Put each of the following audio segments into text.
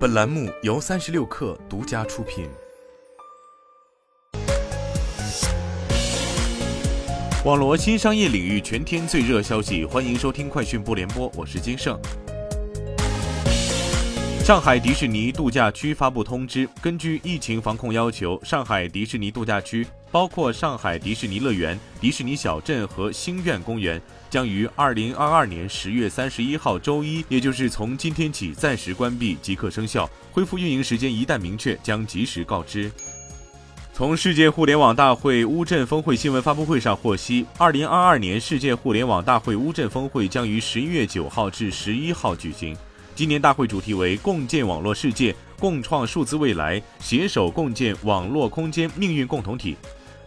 本栏目由三十六氪独家出品。网罗新商业领域全天最热消息，欢迎收听快讯不联播，我是金盛。上海迪士尼度假区发布通知，根据疫情防控要求，上海迪士尼度假区包括上海迪士尼乐园、迪士尼小镇和星愿公园，将于二零二二年十月三十一号周一，也就是从今天起暂时关闭，即刻生效。恢复运营时间一旦明确，将及时告知。从世界互联网大会乌镇峰会新闻发布会上获悉，二零二二年世界互联网大会乌镇峰会将于十一月九号至十一号举行。今年大会主题为“共建网络世界，共创数字未来，携手共建网络空间命运共同体”。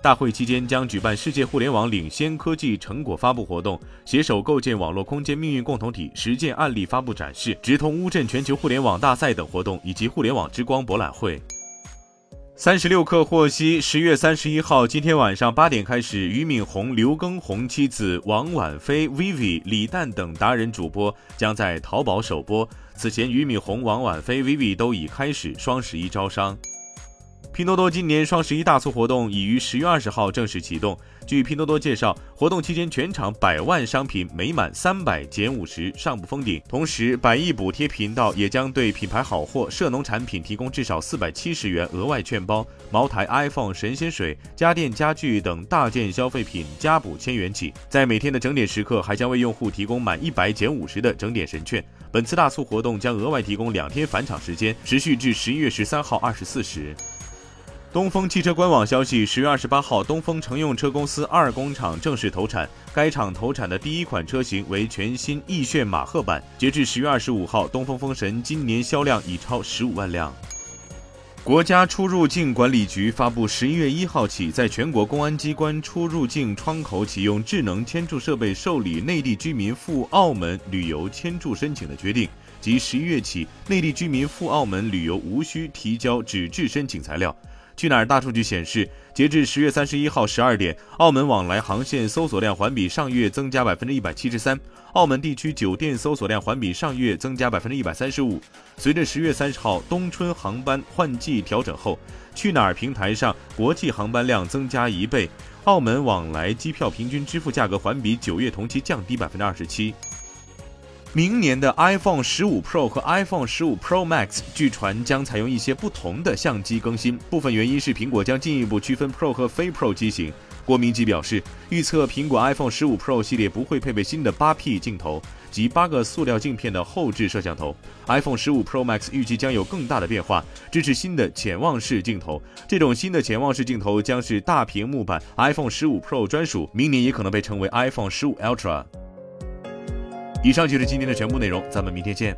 大会期间将举办世界互联网领先科技成果发布活动、携手构建网络空间命运共同体实践案例发布展示、直通乌镇全球互联网大赛等活动，以及互联网之光博览会。三十六氪获悉，十月三十一号，今天晚上八点开始，俞敏洪、刘畊宏妻子王婉菲、Vivi、李诞等达人主播将在淘宝首播。此前，俞敏洪、王婉菲、Vivi 都已开始双十一招商。拼多多今年双十一大促活动已于十月二十号正式启动。据拼多多介绍，活动期间全场百万商品每满三百减五十，上不封顶。同时，百亿补贴频道也将对品牌好货、涉农产品提供至少四百七十元额外券包。茅台、iPhone、神仙水、家电家具等大件消费品加补千元起。在每天的整点时刻，还将为用户提供满一百减五十的整点神券。本次大促活动将额外提供两天返场时间，持续至十一月十三号二十四时。东风汽车官网消息，十月二十八号，东风乘用车公司二工厂正式投产。该厂投产的第一款车型为全新奕炫马赫版。截至十月二十五号，东风风神今年销量已超十五万辆。国家出入境管理局发布，十一月一号起，在全国公安机关出入境窗口启用智能签注设备受理内地居民赴澳门旅游签注申请的决定，即十一月起，内地居民赴澳门旅游无需提交纸质申请材料。去哪儿大数据显示，截至十月三十一号十二点，澳门往来航线搜索量环比上月增加百分之一百七十三，澳门地区酒店搜索量环比上月增加百分之一百三十五。随着十月三十号冬春航班换季调整后，去哪儿平台上国际航班量增加一倍，澳门往来机票平均支付价格环比九月同期降低百分之二十七。明年的 iPhone 十五 Pro 和 iPhone 十五 Pro Max 据传将采用一些不同的相机更新，部分原因是苹果将进一步区分 Pro 和非 Pro 机型。郭明基表示，预测苹果 iPhone 十五 Pro 系列不会配备新的八 P 镜头及八个塑料镜片的后置摄像头，iPhone 十五 Pro Max 预计将有更大的变化，支持新的潜望式镜头。这种新的潜望式镜头将是大屏幕版 iPhone 十五 Pro 专属，明年也可能被称为 iPhone 十五 Ultra。以上就是今天的全部内容，咱们明天见。